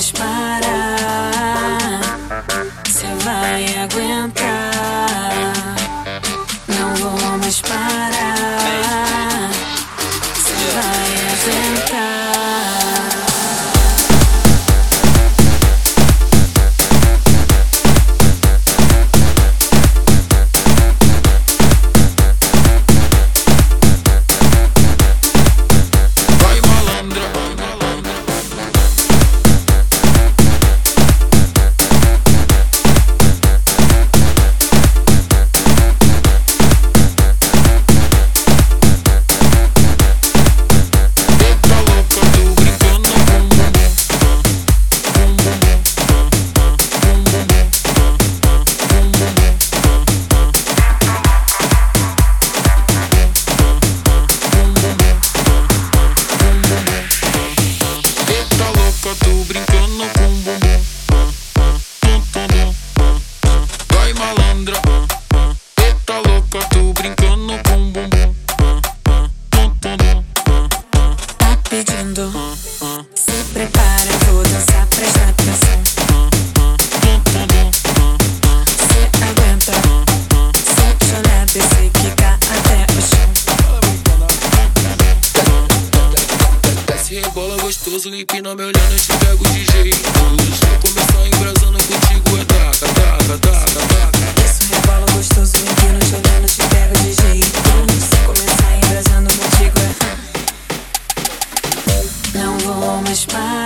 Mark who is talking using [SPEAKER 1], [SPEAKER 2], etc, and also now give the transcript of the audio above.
[SPEAKER 1] mais. prepara, vou dançar, presta atenção. Cê aguenta, se o e sei que até o chão.
[SPEAKER 2] Desce rebola é gostoso, empina me olhando, eu te pego de jeito. Começar embrasando contigo é taca, taca, taca, taca.
[SPEAKER 1] espaço.